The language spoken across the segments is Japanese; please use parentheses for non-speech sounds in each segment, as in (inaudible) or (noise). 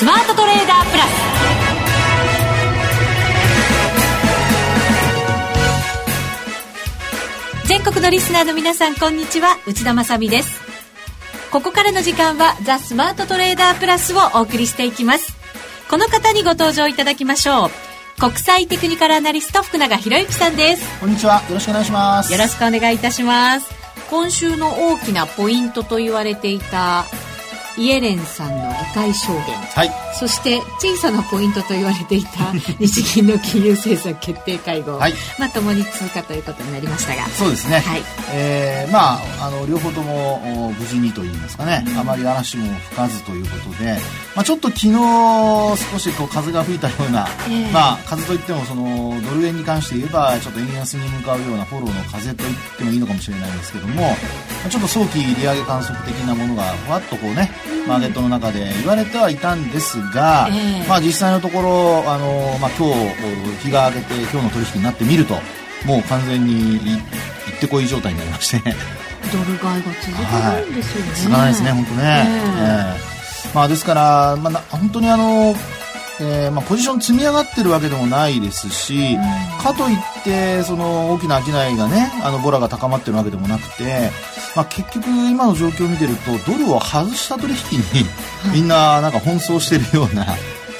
スマートトレーダープラス。全国のリスナーの皆さんこんにちは。内田まさです。ここからの時間はザ・スマートトレーダープラスをお送りしていきます。この方にご登場いただきましょう。国際テクニカルアナリスト福永博之さんです。こんにちは。よろしくお願いします。よろしくお願いいたします。今週の大きなポイントと言われていたイエレンさんの議会証言、はい、そして小さなポイントと言われていた (laughs) 日銀の金融政策決定会合、はい、まあ、ともに通過ということになりましたが。そうですね、はい。えー、まああの両方とも無事にといいますかね、うん、あまり嵐も吹かずということで、まあ、ちょっと昨日少しこう風が吹いたような、えー、まあ、風といってもそのドル円に関して言えばちょっと円安に向かうようなフォローの風と言ってもいいのかもしれないんですけども、ちょっと早期利上げ観測的なものがふわっとこうねマーケットの中で言われてはいたんですが、えー、まあ、実際のところあの、まあ、今日日が明けて今日の取引になってみるともう完全にいってこい状態になりまして。ドル買いが続くんですよね、はい、続かないですね本当ね、えー、えー、まあ、ですから、まあ、本当にあのえーまあ、ポジション積み上がってるわけでもないですし、かといってその大きな商いがねあのボラが高まってるわけでもなくて、まあ、結局今の状況を見てるとドルを外した取引にみんななんか奔走してるような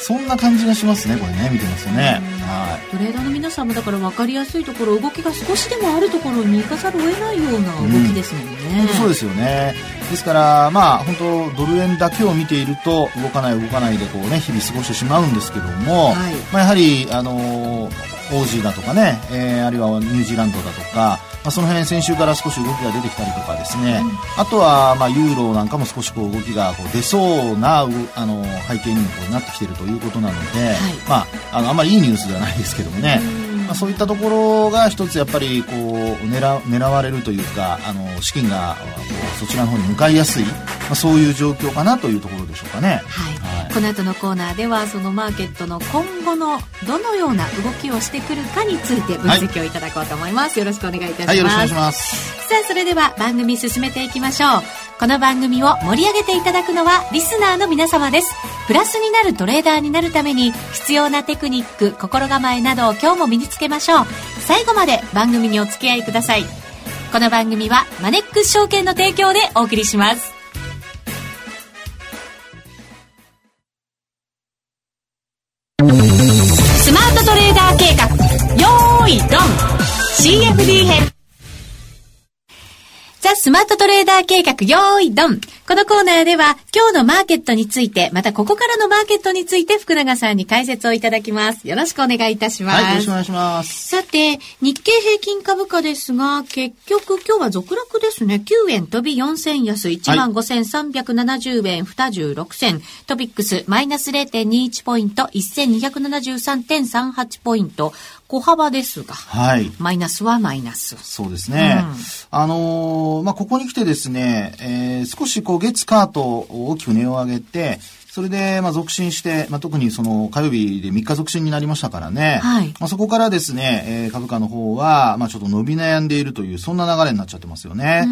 そんな感じがしますねこれね見てますとね、はい、トレーダーの皆さんもだから分かりやすいところ動きが少しでもあるところに行かざるを得ないような動きですもんね、うん、そうですよね。ですからまあ本当ドル円だけを見ていると動かない動かないでこうね日々過ごしてしまうんですけども、はい、まあ、やはりあのーオージーだとかね、えー、あるいはニュージーランドだとか、まあ、その辺先週から少し動きが出てきたりとかですね、うん、あとは、まあ、ユーロなんかも少しこう動きがこう出そうなあの背景にもこうなってきているということなので、はい、まあ、あのあんまりいいニュースではないですけどもね、まあ、そういったところが一つやっぱりこう狙狙われるというかあの資金がそちらの方に向かいやすい、まあ、そういう状況かなというところでしょうかね。はい、はい、この後のコーナーではそのマーケットの今後のどのような動きをしてくるかについて分析をいただこうと思います。はい、よろしくお願いいたします。はい、よろしくお願いします。さあそれでは番組進めていきましょう。この番組を盛り上げていただくのはリスナーの皆様です。プラスになるトレーダーになるために必要なテクニック、心構えなどを今日も身につけましょう。最後まで番組にお付き合いください。この番組はマネックス証券の提供でお送りします。スマートトレーダー計画、よーい、ドンこのコーナーでは、今日のマーケットについて、またここからのマーケットについて、福永さんに解説をいただきます。よろしくお願いいたします。はい、よろしくお願いします。さて、日経平均株価ですが、結局今日は続落ですね。9円飛び4銭安、15,370円26銭。トピックス、マイナス0.21ポイント、1273.38ポイント。小幅ですが、はい。マイナスはマイナス。そうですね。うん、あのー、まあ、ここに来てですね、えー、少しこう月カート大きく値を上げて、それで、まあ、続伸して、まあ、特にその火曜日で3日続伸になりましたからね。はい。まあ、そこからですね、えー、株価の方は、まあ、ちょっと伸び悩んでいるという、そんな流れになっちゃってますよね。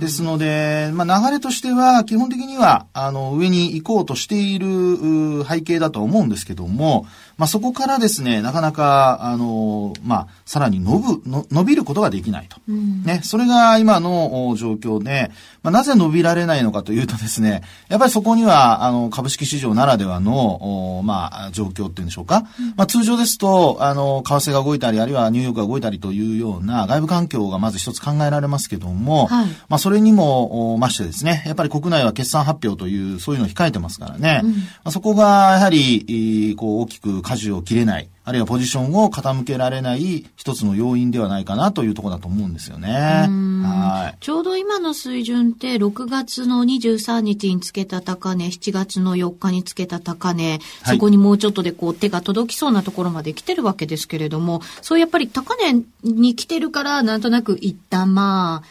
ですので、まあ、流れとしては、基本的には、あの、上に行こうとしている背景だと思うんですけども、まあ、そこからですね、なかなか、あの、まあ、さらに伸ぶ、伸びることができないと。うん、ね、それが今の状況で、まあ、なぜ伸びられないのかというとですね、やっぱりそこには、あの、株式市場ならではの、まあ、状況っていうんでしょうか。うん、まあ、通常ですと、あの、為替が動いたり、あるいはニューヨークが動いたりというような外部環境がまず一つ考えられますけども、はい、まあ、それにも、ましてですね、やっぱり国内は決算発表という、そういうのを控えてますからね、うん、まあ、そこが、やはり、こう、大きく舵を切れない、あるいはポジションを傾けられない一つの要因ではないかなというところだと思うんですよね。はい。ちょうど今の水準って6月の23日につけた高値、7月の4日につけた高値、そこにもうちょっとでこう手が届きそうなところまで来てるわけですけれども、そうやっぱり高値に来てるからなんとなく一旦まあ、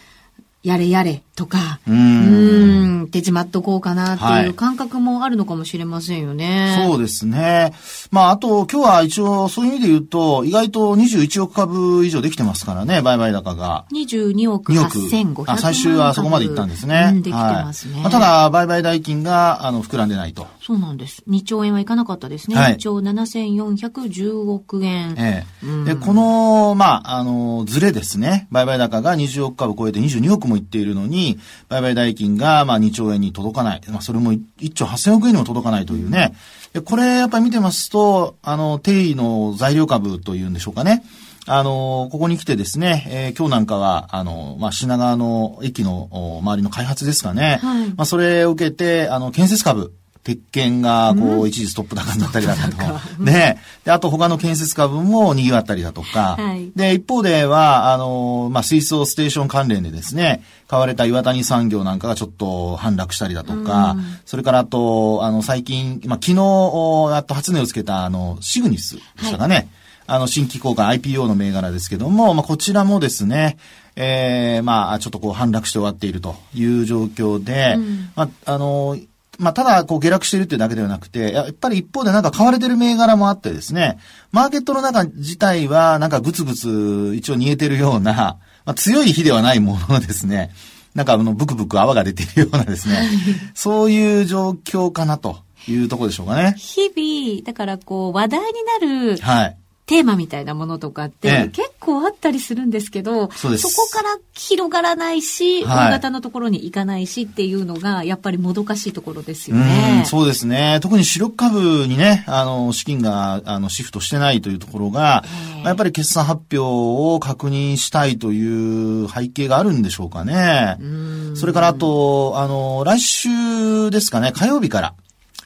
やれやれとか、うんん、手締まっとこうかなっていう感覚もあるのかもしれませんよね。はい、そうですね。まあ、あと、今日は一応、そういう意味で言うと、意外と21億株以上できてますからね、売買高が。22億8500万あ、最終はそこまでいったんですね。うん、できてますね。はい、まあ、ただ、売買代金が、あの、膨らんでないと。そうなんです。2兆円はいかなかったですね。はい、2兆7410億円。ええ。うん、で、この、まあ、あの、ずれですね。売買高が20億株超えて22億もいっているのに、売買代金が、まあ、2兆円に届かない。まあ、それも1兆8000億円にも届かないというね。で、これ、やっぱり見てますと、あの、定位の材料株というんでしょうかね。あの、ここに来てですね、えー、今日なんかは、あの、まあ、品川の駅の周りの開発ですかね。はい、まあ、それを受けて、あの、建設株。鉄拳が、こう、一時ストップ高になったりだとか、ね。で、あと他の建設株も賑わったりだとか、はい、で、一方では、あの、まあ、水素ステーション関連でですね、買われた岩谷産業なんかがちょっと反落したりだとか、それからあと、あの、最近、まあ、昨日、やっと初値をつけた、あの、シグニスでしたかね。はい。あの、新規交換 IPO の銘柄ですけども、まあ、こちらもですね、ええー、まあ、ちょっとこう反落して終わっているという状況で、うん、まあ、あの、まあ、ただ、こう、下落してるっていうだけではなくて、やっぱり一方でなんか買われてる銘柄もあってですね、マーケットの中自体はなんかぐつぐつ一応煮えてるような、(laughs) まあ、強い火ではないものですね、(laughs) なんかあの、ブクブク泡が出ているようなですね、(laughs) そういう状況かなというところでしょうかね。日々、だからこう、話題になる、はい。テーマみたいなものとかって、結構あったりするんですけど、そこから広がらないし、大型のところに行かないしっていうのが、やっぱりもどかしいところですよね。うそうですね。特に主力株にね、あの、資金が、あの、シフトしてないというところが、やっぱり決算発表を確認したいという背景があるんでしょうかね。それからあと、あの、来週ですかね、火曜日から、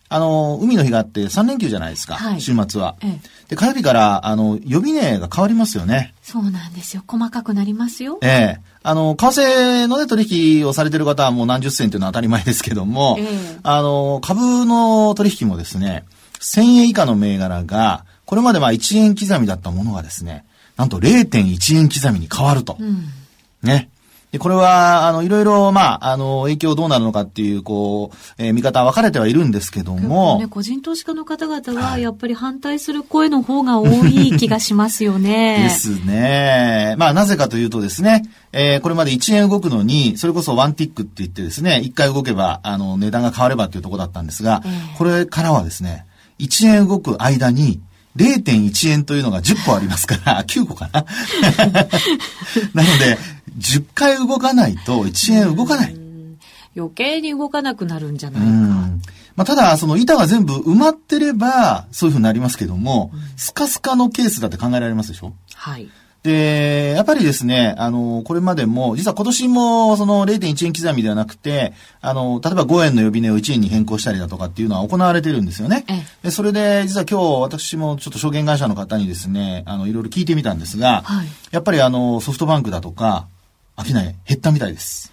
あの、海の日があって3連休じゃないですか、はい、週末は。ええ、で、火曜日から、あの、予備値が変わりますよね。そうなんですよ。細かくなりますよ。ええ。あの、為替のね、取引をされてる方はもう何十銭というのは当たり前ですけども、ええ、あの、株の取引もですね、1000円以下の銘柄が、これまでまあ1円刻みだったものがですね、なんと0.1円刻みに変わると。うん、ね。で、これは、あの、いろいろ、まあ、あの、影響どうなるのかっていう、こう、えー、見方は分かれてはいるんですけども。ね、個人投資家の方々は、やっぱり反対する声の方が多い気がしますよね。(laughs) ですね。まあ、なぜかというとですね、えー、これまで1円動くのに、それこそワンティックって言ってですね、1回動けば、あの、値段が変わればっていうところだったんですが、えー、これからはですね、1円動く間に、0.1円というのが10個ありますから、(laughs) 9個かな。(laughs) なので、10回動かないと1円動かない。余計に動かなくなるんじゃないか。まあ、ただ、その板が全部埋まってれば、そういうふうになりますけども、うん、スカスカのケースだって考えられますでしょ？はい。で、やっぱりですね、あの、これまでも、実は今年もその0.1円刻みではなくて、あの、例えば5円の予備値を1円に変更したりだとかっていうのは行われてるんですよね。で、それで、実は今日私もちょっと証券会社の方にですね、あの、いろいろ聞いてみたんですが、はい、やっぱりあの、ソフトバンクだとか、商い減ったみたいです。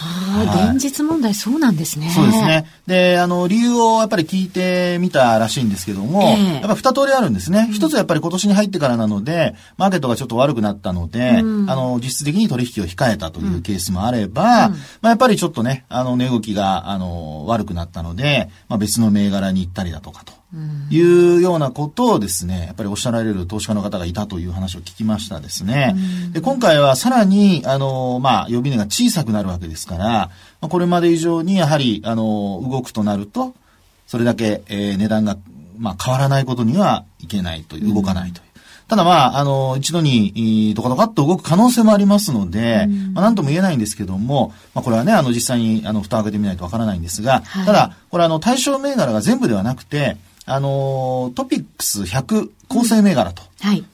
はあ、現実問題そうなんですね。そうですね。で、あの、理由をやっぱり聞いてみたらしいんですけども、えー、やっぱ二通りあるんですね。一、つはやっぱり今年に入ってからなので、マーケットがちょっと悪くなったので、うん、あの、実質的に取引を控えたというケースもあれば、うん、まあ、やっぱりちょっとね、あの、値動きが、あの、悪くなったので、まあ、別の銘柄に行ったりだとかと。いうようなことをですね、やっぱりおっしゃられる投資家の方がいたという話を聞きましたですね。で今回はさらに、あの、まあ、予備値が小さくなるわけですから、まこれまで以上にやはり、あの、動くとなると、それだけ、えー、値段が、まあ、変わらないことにはいけないという、動かないという。ただまあ、あの、一度に、ドカドカっと動く可能性もありますので、まあ、なんとも言えないんですけども、まあ、これはね、あの、実際に、あの、蓋を開けてみないとわからないんですが、はい、ただ、これあの、対象銘柄が全部ではなくて、あの、トピックス100構成銘柄と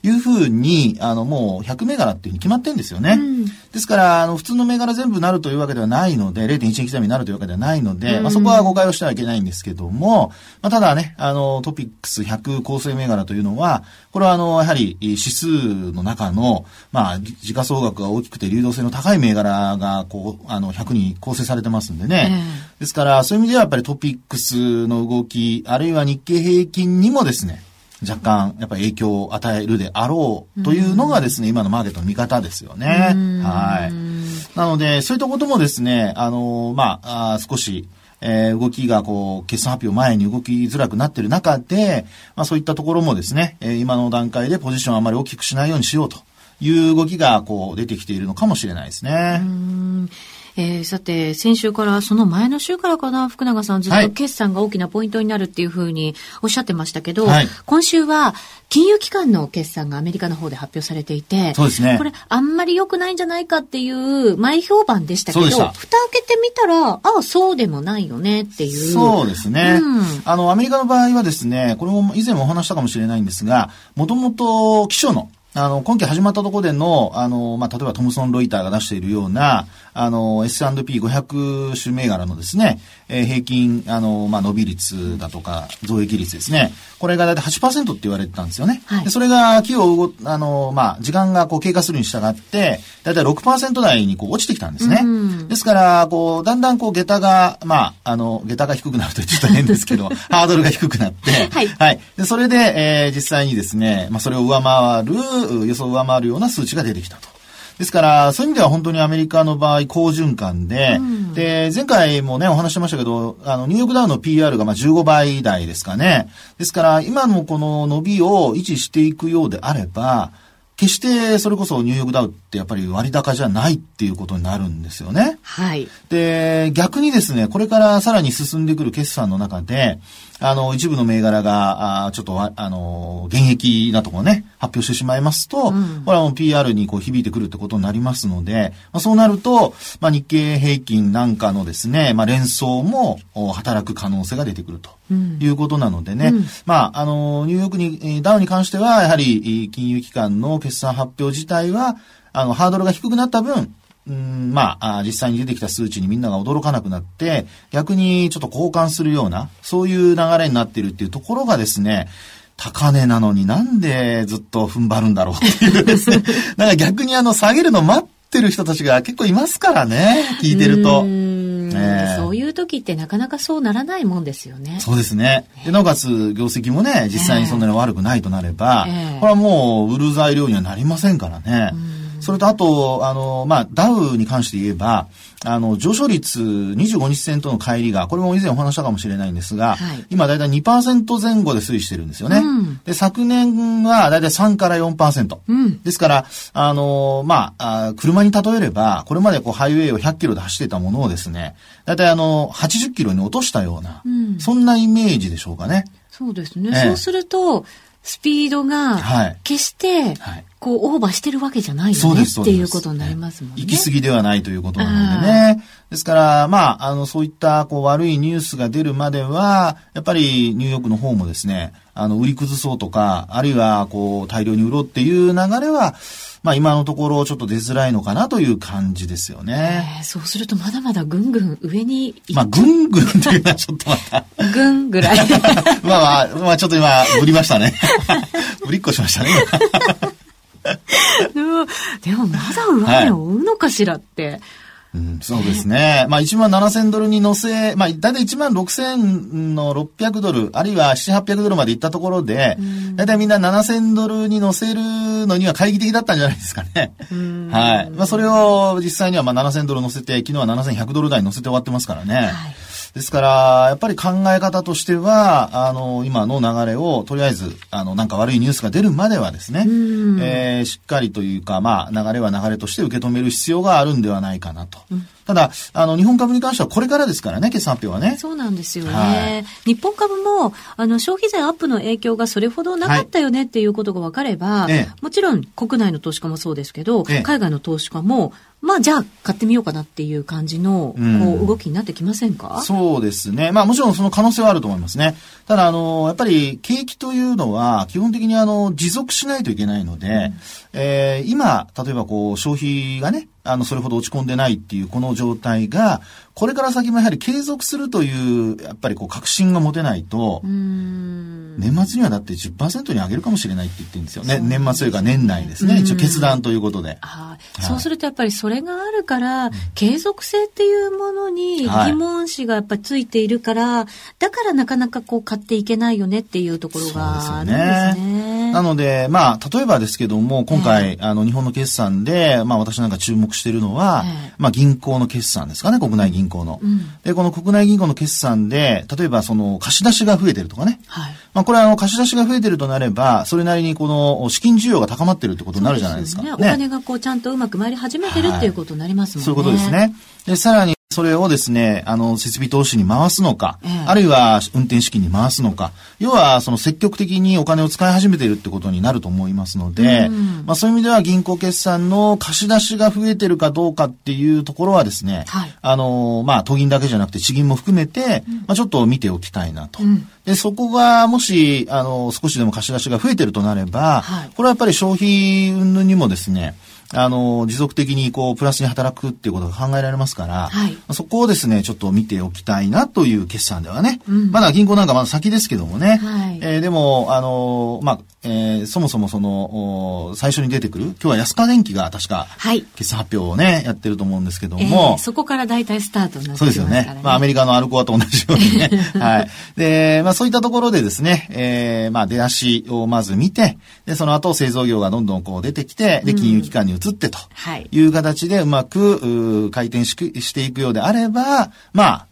いうふうに、あの、もう100銘柄っていうふうに決まってるんですよね。うん、ですから、あの、普通の銘柄全部なるというわけではないので、0.1円刻みになるというわけではないので、うん、まあ、そこは誤解をしてはいけないんですけども、まあ、ただね、あの、トピックス100構成銘柄というのは、これはあの、やはり指数の中の、まあ、時価総額が大きくて流動性の高い銘柄が、こう、あの、100に構成されてますんでね。えー、ですから、そういう意味ではやっぱりトピックスの動き、あるいは日経平均にもですね、若干、やっぱり影響を与えるであろうというのがですね、今のマーケットの見方ですよね。はい。なので、そういったこともですね、あの、まあ、あ少し、えー、動きがこう、決算発表前に動きづらくなっている中で、まあそういったところもですね、えー、今の段階でポジションをあまり大きくしないようにしようという動きがこう出てきているのかもしれないですね。えー、さて、先週から、その前の週からかな、福永さんずっと決算が大きなポイントになるっていうふうにおっしゃってましたけど、はい、今週は金融機関の決算がアメリカの方で発表されていて、そうですね。これ、あんまり良くないんじゃないかっていう前評判でしたけど、蓋開けてみたら、ああ、そうでもないよねっていう。そうですね。うん、あの、アメリカの場合はですね、これも以前もお話したかもしれないんですが、もともと基礎のあの、今期始まったところでの、あの、まあ、例えばトムソン・ロイターが出しているような、あの、S&P500 種銘柄のですね、えー、平均、あの、まあ、伸び率だとか、増益率ですね。これがだいたい8%って言われてたんですよね。はい、でそれが、企業あの、まあ、時間がこう経過するに従って、だいたい6%台にこう落ちてきたんですね。ですから、こう、だんだんこう、下駄が、まあ、あの、下駄が低くなるとちょっと変ですけど、(laughs) ハードルが低くなって、はい。はい。で、それで、えー、実際にですね、まあ、それを上回る、予想を上回るような数値が出てきたと。ですから、そういう意味では本当にアメリカの場合、好循環で、うん、で、前回もね、お話しましたけど、あの、ニューヨークダウンの PR がまあ15倍台ですかね。ですから、今のこの伸びを維持していくようであれば、決してそれこそニューヨークダウってやっぱり割高じゃないっていうことになるんですよね。はい。で、逆にですね、これからさらに進んでくる決算の中で、あの、一部の銘柄が、あちょっと、あの、現役なところね、発表してしまいますと、うん、これはもう PR にこう響いてくるってことになりますので、まあ、そうなると、まあ、日経平均なんかのですね、まあ、連想も働く可能性が出てくるということなのでね、うん、まあ、あの、ニューヨークに、ダウに関しては、やはり、金融機関の決算発表自体は、あの、ハードルが低くなった分、うん、まあ、実際に出てきた数値にみんなが驚かなくなって、逆にちょっと交換するような、そういう流れになっているっていうところがですね、高値なのになんでずっと踏ん張るんだろうっていうですね。(laughs) なんか逆にあの下げるの待ってる人たちが結構いますからね、聞いてると。えー、そういう時ってなかなかそうならないもんですよね。そうですね。でなおかつ業績もね、実際にそんなに悪くないとなれば、えー、これはもう売る材料にはなりませんからね。それとあと、あの、まあ、ダウに関して言えば、あの、上昇率25日線との乖離が、これも以前お話したかもしれないんですが、はい、今だいたい2%前後で推移してるんですよね。うん、で、昨年はだいたい3から4%。うん、ですから、あの、まあ、車に例えれば、これまでこうハイウェイを100キロで走っていたものをですね、だいたいあの、80キロに落としたような、うん、そんなイメージでしょうかね。そうですね。ええ、そうすると、スピードが、決して、はいこう、オーバーしてるわけじゃないよねっていうことになりますもんね。行き過ぎではないということなのでね。ですから、まあ、あの、そういった、こう、悪いニュースが出るまでは、やっぱりニューヨークの方もですね、あの、売り崩そうとか、あるいは、こう、大量に売ろうっていう流れは、まあ今のところちょっと出づらいのかなという感じですよね。えー、そうするとまだまだぐんぐん上にまあぐんぐんというのはちょっとまた。ぐんぐらい。ま (laughs) あまあ、まあちょっと今、ぶりましたね。ぶりっこしましたね。でも、でもまだ上値を追うのかしらって。はいうん、そうですね。まあ1万7000ドルに乗せ、まあだいたい1万6000の600ドル、あるいは7、800ドルまで行ったところで、だいたいみんな7000ドルに乗せるのには懐疑的だったんじゃないですかね。はい。まあそれを実際にはまあ7000ドル乗せて、昨日は7100ドル台に乗せて終わってますからね。はいですから、やっぱり考え方としては、あの、今の流れを、とりあえず、あの、なんか悪いニュースが出るまではですね、えー、しっかりというか、まあ、流れは流れとして受け止める必要があるんではないかなと。うんただ、あの、日本株に関してはこれからですからね、決算発表はね。そうなんですよね。はい、日本株も、あの、消費税アップの影響がそれほどなかったよねっていうことが分かれば、はい、もちろん国内の投資家もそうですけど、ええ、海外の投資家も、まあ、じゃあ買ってみようかなっていう感じの、こう、動きになってきませんか、うん、そうですね。まあ、もちろんその可能性はあると思いますね。ただ、あの、やっぱり景気というのは、基本的にあの、持続しないといけないので、うん、えー、今、例えばこう、消費がね、あの、それほど落ち込んでないっていうこの状態が、これから先もやはり継続するという、やっぱりこう、確信が持てないと、年末にはだって10%に上げるかもしれないって言ってるんですよね。年末というか年内ですね。一応決断ということで。はい、そうするとやっぱりそれがあるから、継続性っていうものに疑問視がやっぱりついているから、だからなかなかこう買っていけないよねっていうところがあるんですね。なので、まあ、例えばですけども、今回、えー、あの、日本の決算で、まあ、私なんか注目しているのは、えー、まあ、銀行の決算ですかね、国内銀行の。うん、で、この国内銀行の決算で、例えば、その、貸し出しが増えてるとかね。はい。まあ、これは、あの、貸し出しが増えてるとなれば、それなりに、この、資金需要が高まってるってことになるじゃないですか。ね、お金がこう、ちゃんとうまく回り始めてるっていうことになりますもんね。そういうことですね。で、さらに、それをですね、あの、設備投資に回すのか、えあるいは運転資金に回すのか、要は、その積極的にお金を使い始めているってことになると思いますので、うん、まあそういう意味では銀行決算の貸し出しが増えてるかどうかっていうところはですね、はい、あの、まあ都銀だけじゃなくて地銀も含めて、うん、まあちょっと見ておきたいなと。うん、で、そこがもし、あの、少しでも貸し出しが増えてるとなれば、はい、これはやっぱり消費云々にもですね、あの、持続的にこう、プラスに働くっていうことが考えられますから、はい、そこをですね、ちょっと見ておきたいなという決算ではね、うん、まだ銀行なんかまだ先ですけどもね、はい、えー、でも、あの、まあ、えー、そもそもその、最初に出てくる、今日は安川電機が確か、はい、決算発表をね、やってると思うんですけども、えー、そこから大体スタートになってそうですよね。まあ、アメリカのアルコアと同じようにね、(laughs) はい。で、まあ、そういったところでですね、えー、まあ、出足をまず見て、で、その後製造業がどんどんこう出てきて、で、金融機関に移ってとい。う形でうまく、回転ししていくようであれば、まあ、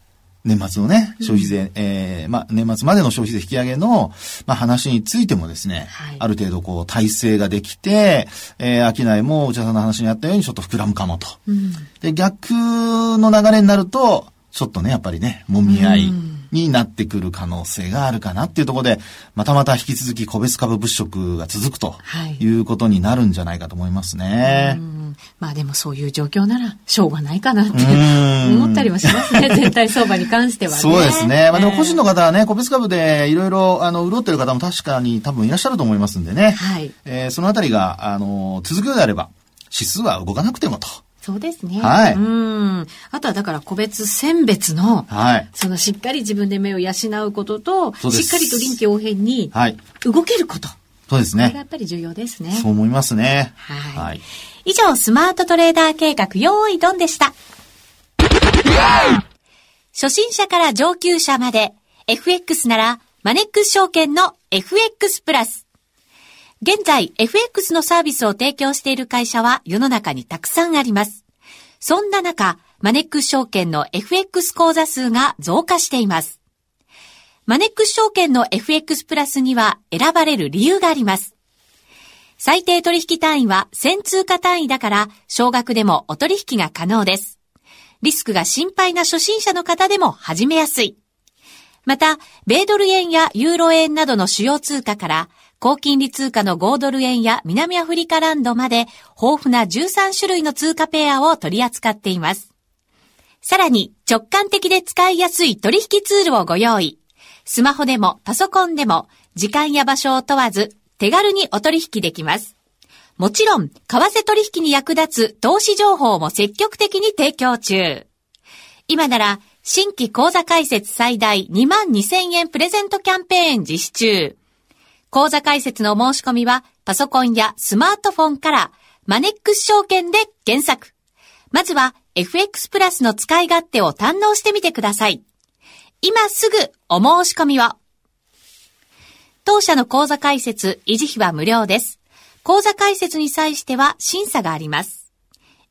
年末のね、消費税、うん、えー、まあ、年末までの消費税引き上げの、まあ、話についてもですね、はい、ある程度こう、体制ができて、えー、商いも内田さんの話にあったようにちょっと膨らむかもと。うん、で、逆の流れになると、ちょっとね、やっぱりね、揉み合い。うんになってくる可能性があるかなっていうところで、またまた引き続き個別株物色が続くということになるんじゃないかと思いますね。まあでもそういう状況ならしょうがないかなって思ったりもしますね。(laughs) 全体相場に関してはね。そうですね。まあでも個人の方はね、個別株でいろいろあの潤ってる方も確かに多分いらっしゃると思いますんでね。はい。えー、そのあたりがあの続くようであれば指数は動かなくてもと。そうですね。はい。うん。あとはだから個別選別の、はい。そのしっかり自分で目を養うことと、しっかりと臨機応変に、はい。動けること。そうですね。これがやっぱり重要ですね。そう思いますね。はい。はい、以上、スマートトレーダー計画、用意ドンでした。初心者から上級者まで、FX なら、マネックス証券の FX プラス。現在、FX のサービスを提供している会社は世の中にたくさんあります。そんな中、マネックス証券の FX 口座数が増加しています。マネックス証券の FX プラスには選ばれる理由があります。最低取引単位は1000通貨単位だから、少額でもお取引が可能です。リスクが心配な初心者の方でも始めやすい。また、米ドル円やユーロ円などの主要通貨から高金利通貨の5ドル円や南アフリカランドまで豊富な13種類の通貨ペアを取り扱っています。さらに直感的で使いやすい取引ツールをご用意。スマホでもパソコンでも時間や場所を問わず手軽にお取引できます。もちろん、為替取引に役立つ投資情報も積極的に提供中。今なら、新規講座開設最大2万2000円プレゼントキャンペーン実施中。講座解説の申し込みは、パソコンやスマートフォンから、マネックス証券で検索。まずは、FX プラスの使い勝手を堪能してみてください。今すぐお申し込みを。当社の講座解説、維持費は無料です。講座解説に際しては審査があります。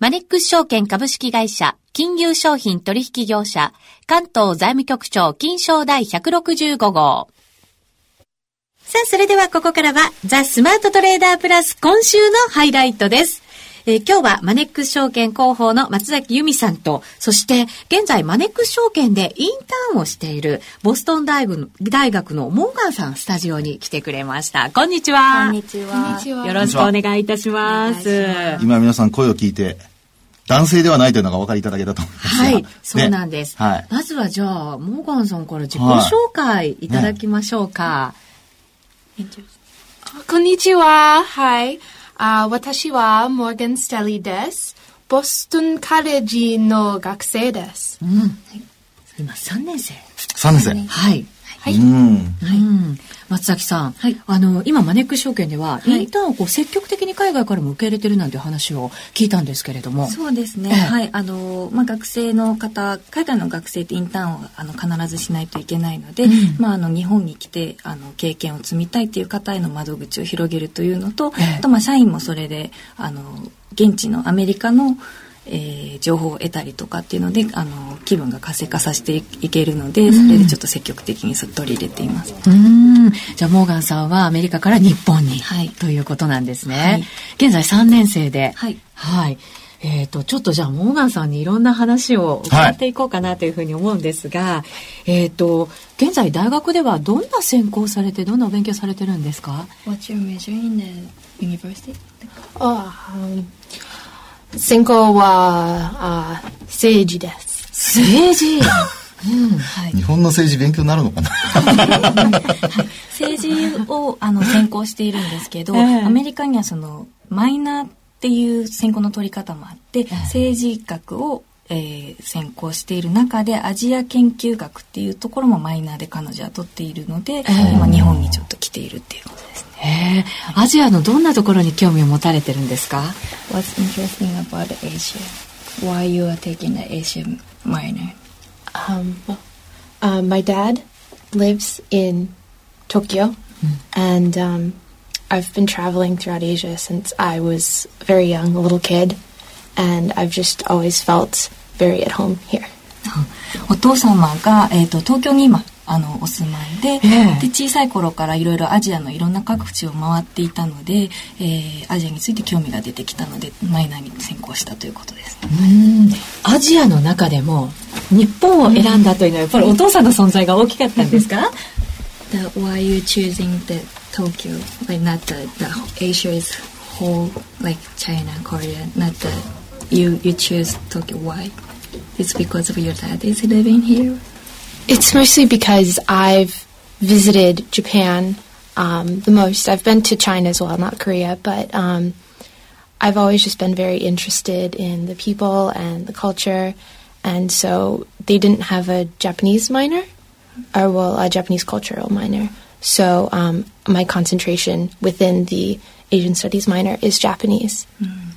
マネックス証券株式会社、金融商品取引業者、関東財務局長金賞第165号。さあ、それではここからは、ザ・スマートトレーダープラス今週のハイライトです。えー、今日はマネックス証券広報の松崎由美さんと、そして現在マネックス証券でインターンをしているボストン大学大学のモーガンさんスタジオに来てくれました。こんにちは。こんにちは。よろしくお願いいたします。今皆さん声を聞いて、男性ではないというのがお分かりいただけたと思いますはい、そうなんです。はい、まずはじゃあ、モーガンさんから自己紹介いただきましょうか。はいねこんにちは。はい。あ私はモーガン・ステリーです。ボストンカレッジの学生です。うん、今3年生。3年生。はい。はい。うん。はい。松崎さん、はい、あの今マネックス証券では、インターンをこう積極的に海外からも受け入れてるなんて話を聞いたんですけれども。そうですね、えはい。あのまあ、学生の方海外の学生ってインターンをあの必ずしないといけないので、うん、まあ、あの日本に来てあの経験を積みたいっていう方への窓口を広げるというのと、え。あとまあ社員もそれであの現地のアメリカのえー、情報を得たりとかっていうのであの気分が活性化させていけるのでそれでちょっと積極的に取り入れています。うんじゃあモーガンさんはアメリカから日本に、はい、ということなんですね。はい、現在3年生で、はい、はい、えっ、ー、と、ちょっとじゃあ、モーガンさんにいろんな話を伺っていこうかなというふうに思うんですが、はい、えっ、ー、と、現在大学ではどんな専攻されて、どんなお勉強されてるんですか ?What's your major in the university? Oh, um, 専攻はあ政治です。政治？うん。はい、日本の政治勉強になるのかな？政治をあの専攻しているんですけど、えー、アメリカにはそのマイナーっていう専攻の取り方もあって、えー、政治学を、えー、専攻している中でアジア研究学っていうところもマイナーで彼女は取っているので、えー、今日本にちょっと来ているっていうことですね。アジアのどんなところに興味を持たれてるんですか What's interesting about Asia? Why you are taking the Asian minor? Um, uh, my dad lives in Tokyo, mm. and um, I've been traveling throughout Asia since I was very young, a little kid, and I've just always felt very at home here. お父様が、えーと、東京に今あのお住まいでえー、で小さい頃からいろいろアジアのいろんな各地を回っていたので、えー、アジアについて興味が出てきたのでマイナーに専攻したということです、うん。アジアの中でも日本を選んだというのはやっぱりお父さんの存在が大きかったんですか？the, Why you choosing the Tokyo? Like not the, the Asia is whole like China Korea not the you you choose Tokyo why? It's because of your dad is living here It's mostly because I've visited Japan um, the most. I've been to China as well, not Korea, but um, I've always just been very interested in the people and the culture. And so they didn't have a Japanese minor, or well, a Japanese cultural minor. So um, my concentration within the Asian Studies minor is Japanese. Mm.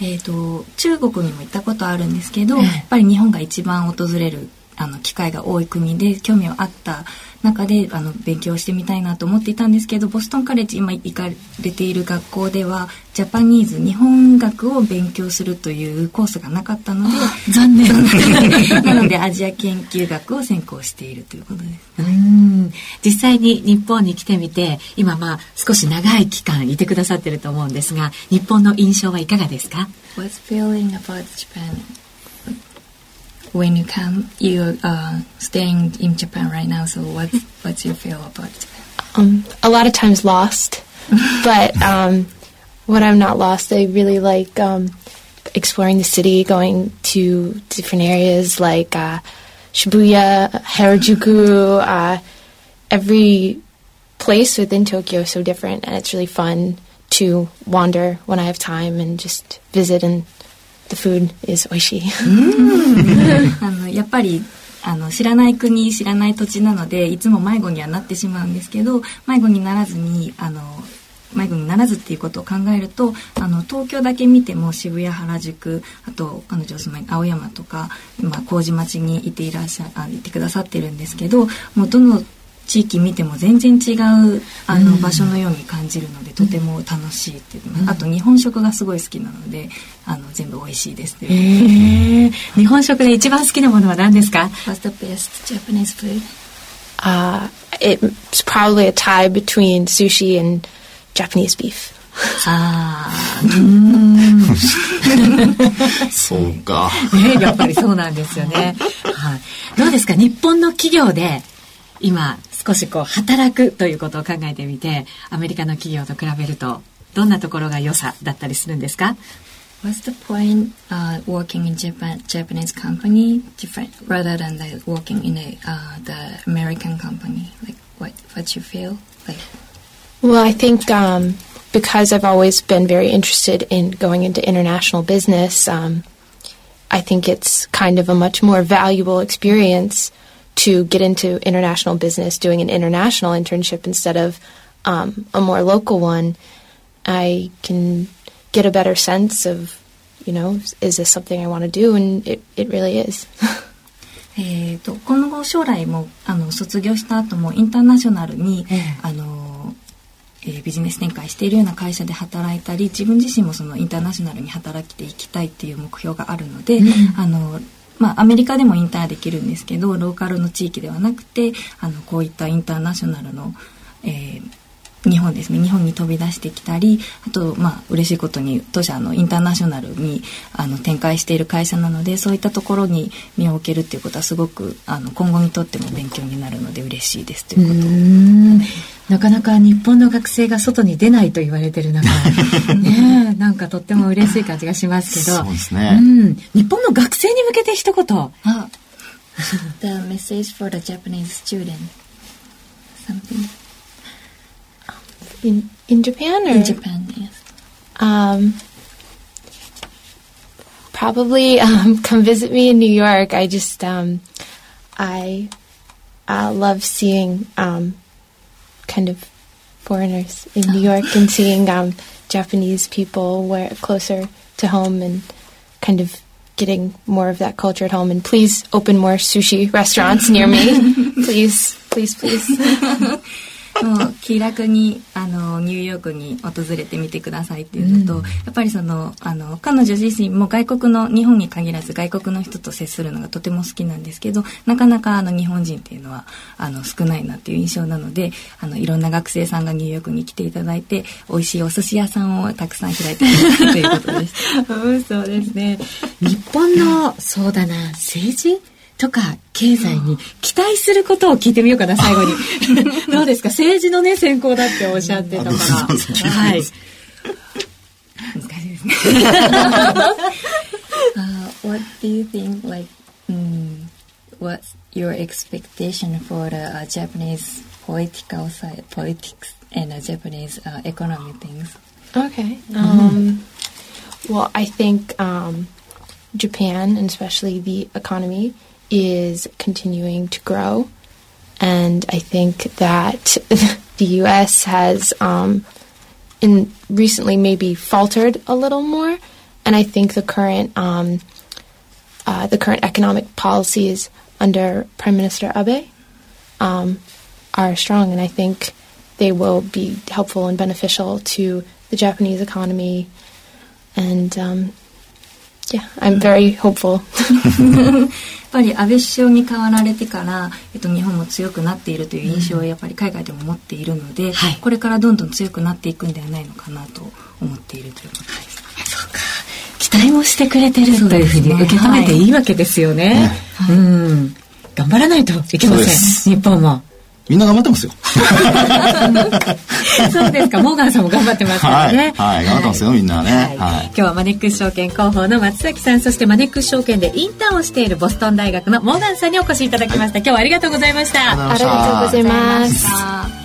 えーと、中国にも行ったことあるんですけど、やっぱり日本が一番訪れるあの機会が多い国で興味はあった中であの勉強してみたいなと思っていたんですけどボストンカレッジ今行かれている学校ではジャパニーズ日本学を勉強するというコースがなかったので残念。(laughs) なのでアジア研究学を専攻しているということです。うん。実際に日本に来てみて今まあ少し長い期間いてくださってると思うんですが日本の印象はいかがですか？When you come, you're uh, staying in Japan right now. So what what's your feel about Japan? Um, a lot of times lost, (laughs) but um, when I'm not lost, I really like um, exploring the city, going to different areas like uh, Shibuya, Harajuku. Uh, every place within Tokyo is so different, and it's really fun to wander when I have time and just visit and The food is 美味しい。あのやっぱりあの知らない国知らない土地なのでいつも迷子にはなってしまうんですけど迷子にならずにあの迷子にならずっていうことを考えるとあの東京だけ見ても渋谷原宿あと彼女お住まい青山とか今麹町にいていらっしゃあいてくださってるんですけどもうどの地域見ても全然違うあの場所のように感じるので、とても楽しいっていう、あと日本食がすごい好きなのであの全部美味しいですっていう、(laughs) 日本食で一番好きなものは何ですか？What's the best Japanese food? Uh, it's probably a tie between sushi and Japanese beef. ああ、そうか。ね、やっぱりそうなんですよね。はい。どうですか、日本の企業で今少しこう働くということを考えてみてアメリカの企業と比べるとどんなところが良さだったりするんですか What's the point uh, working in Japan Japanese company different rather than like working in a uh, the American company? Like what what you feel like? Well, I think um, because I've always been very interested in going into international business. Um, I think it's kind of a much more valuable experience to get into international business doing an international internship instead of um, a more local one. I can get a better sense of, you know, is this something I want to do? And it, it really is. えーと、今後将来もあの卒業した後もインターナショナルに、ええ、あのえー、ビジネス展開しているような会社で働いたり自分自身もそのインターナショナルに働きていきたいっていう目標があるので、うん、あのまあ、アメリカでもインターできるんですけどローカルの地域ではなくてあのこういったインターナショナルの、えー、日本ですね。日本に飛び出してきたりあとまあ嬉しいことに当社のインターナショナルにあの展開している会社なのでそういったところに身を置けるっていうことはすごくあの今後にとっても勉強になるので嬉しいですということなかなか日本の学生が外に出ないと言われてる中ねなんかとっても嬉しい感じがしますけどそうですね、うん、日本の学生に向けて一言あ The message for the Japanese student something in in Japan or in Japan, yes. Um, probably um, come visit me in New York. I just um, I uh, love seeing um, kind of foreigners in New York and seeing um, Japanese people where closer to home and kind of getting more of that culture at home. And please open more sushi restaurants near me, (laughs) please, please, please. (laughs) もう気楽にあのニューヨークに訪れてみてくださいっていうのと、うん、やっぱりそのあの彼女自身も外国の日本に限らず外国の人と接するのがとても好きなんですけどなかなかあの日本人っていうのはあの少ないなっていう印象なのであのいろんな学生さんがニューヨークに来ていただいて美味しいお寿司屋さんをたくさん開いていただくということです。(laughs) うん、そうですね。日本のそうだな政治？とか経済に期待することを聞いてみようかな最後にどうですか政治のね先行だっておっしゃってたからはい難しいですね uh, What do you think like、um, what's your expectation for the、uh, Japanese political side politics and uh, Japanese uh, economy things Okay. Um, well, I think um, Japan, and especially the economy, is continuing to grow. And I think that (laughs) the U.S. has um, in recently maybe faltered a little more. And I think the current um, uh, the current economic policies under Prime Minister Abe um, are strong, and I think they will be helpful and beneficial to the Japanese economy. And um, yeah, I'm very hopeful. (laughs) っぱり安倍首相に変わられてから、えっと、日本も強くなっているという印象をやっぱり海外でも持っているので、うんはい、これからどんどん強くなっていくんではないのかなと思っているということです。はい、そうか。期待もしてくれてるというふうに受け止めていいわけですよね。はい、うん。頑張らないといけません。日本も。みんな頑張ってますよ。(laughs) そうですか、モーガンさんも頑張ってますからね。はい、はい、頑張ってますよ、みんなね、はい。今日はマネックス証券広報の松崎さん、そしてマネックス証券でインターンをしているボストン大学のモーガンさんにお越しいただきました。今日はありがとうございました。ありがとうございます。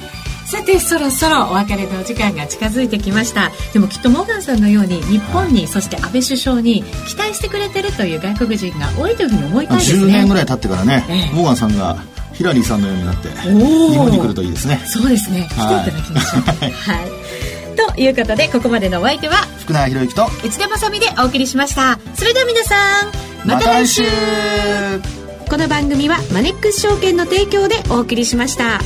さてそろそろお別れのお時間が近づいてきました。でもきっとモーガンさんのように日本に、そして安倍首相に期待してくれてるという外国人が多いというふうに思いたいですね。10年ぐらい経ってからね、ええ、モーガンさんがヒラリーさんのようになって日本に来るといいですね。そうですね。来ていただきましょうはい、はい。ということでここまでのお相手は福永博之と内田まさでお送りしました。それでは皆さんまた来週。この番組はマネックス証券の提供でお送りしました。